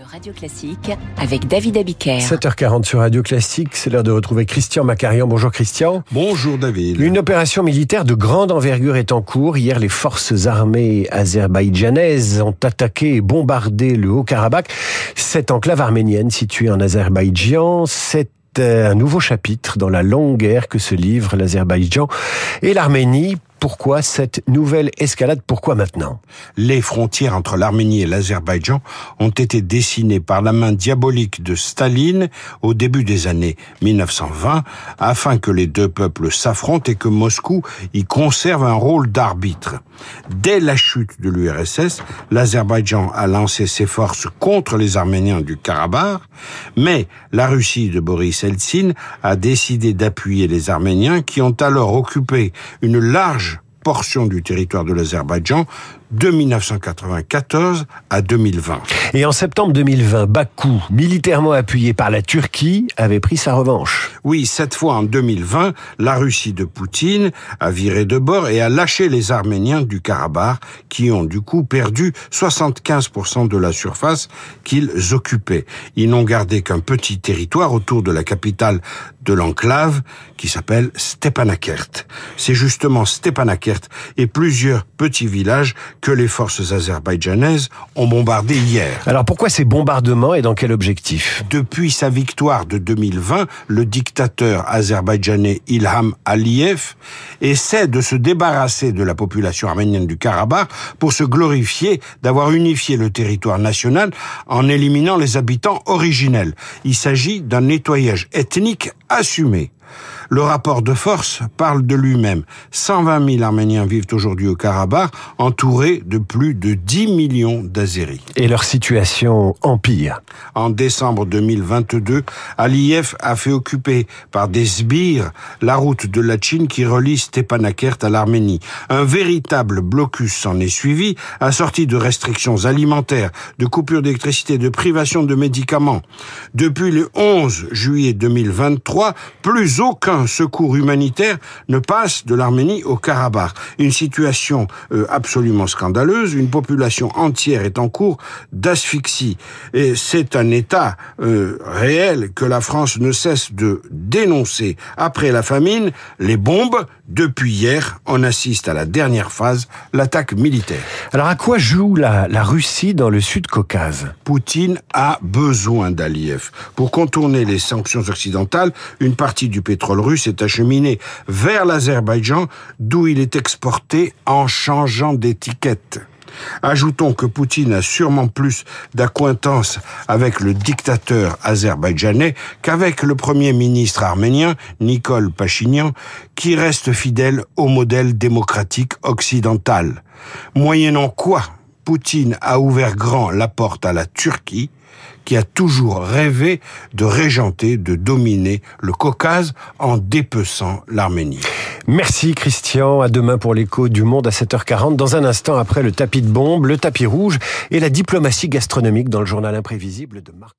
de Radio Classique avec David Abiker. 7h40 sur Radio Classique, c'est l'heure de retrouver Christian Macarian. Bonjour Christian. Bonjour David. Une opération militaire de grande envergure est en cours. Hier, les forces armées azerbaïdjanaises ont attaqué et bombardé le Haut-Karabakh, cette enclave arménienne située en Azerbaïdjan. C'est un nouveau chapitre dans la longue guerre que se livrent l'Azerbaïdjan et l'Arménie pourquoi cette nouvelle escalade? Pourquoi maintenant? Les frontières entre l'Arménie et l'Azerbaïdjan ont été dessinées par la main diabolique de Staline au début des années 1920 afin que les deux peuples s'affrontent et que Moscou y conserve un rôle d'arbitre. Dès la chute de l'URSS, l'Azerbaïdjan a lancé ses forces contre les Arméniens du Karabakh, mais la Russie de Boris Eltsine a décidé d'appuyer les Arméniens qui ont alors occupé une large portion du territoire de l'Azerbaïdjan de 1994 à 2020. Et en septembre 2020, Bakou, militairement appuyé par la Turquie, avait pris sa revanche. Oui, cette fois en 2020, la Russie de Poutine a viré de bord et a lâché les Arméniens du Karabakh qui ont du coup perdu 75% de la surface qu'ils occupaient. Ils n'ont gardé qu'un petit territoire autour de la capitale de l'enclave qui s'appelle Stepanakert. C'est justement Stepanakert et plusieurs petits villages que les forces azerbaïdjanaises ont bombardé hier. Alors pourquoi ces bombardements et dans quel objectif? Depuis sa victoire de 2020, le dictateur azerbaïdjanais Ilham Aliyev essaie de se débarrasser de la population arménienne du Karabakh pour se glorifier d'avoir unifié le territoire national en éliminant les habitants originels. Il s'agit d'un nettoyage ethnique assumé. Le rapport de force parle de lui-même. 120 000 Arméniens vivent aujourd'hui au Karabakh, entourés de plus de 10 millions d'Azéris. Et leur situation empire. En décembre 2022, Aliyev a fait occuper par des sbires la route de la Chine qui relie Stepanakert à l'Arménie. Un véritable blocus s'en est suivi, assorti de restrictions alimentaires, de coupures d'électricité, de privation de médicaments. Depuis le 11 juillet 2023, plus aucun secours humanitaire ne passe de l'Arménie au Karabakh. Une situation euh, absolument scandaleuse. Une population entière est en cours d'asphyxie. Et c'est un état euh, réel que la France ne cesse de dénoncer. Après la famine, les bombes, depuis hier, on assiste à la dernière phase, l'attaque militaire. Alors à quoi joue la, la Russie dans le Sud-Caucase? Poutine a besoin d'Aliyev. Pour contourner les sanctions occidentales, une partie du pétrole russe est acheminé vers l'Azerbaïdjan, d'où il est exporté en changeant d'étiquette. Ajoutons que Poutine a sûrement plus d'acquaintance avec le dictateur azerbaïdjanais qu'avec le premier ministre arménien, Nicole Pachinian, qui reste fidèle au modèle démocratique occidental. Moyennant quoi Poutine a ouvert grand la porte à la Turquie, qui a toujours rêvé de régenter, de dominer le Caucase en dépeçant l'Arménie. Merci Christian, à demain pour l'écho du monde à 7h40. Dans un instant après le tapis de bombe, le tapis rouge et la diplomatie gastronomique dans le journal imprévisible de Marc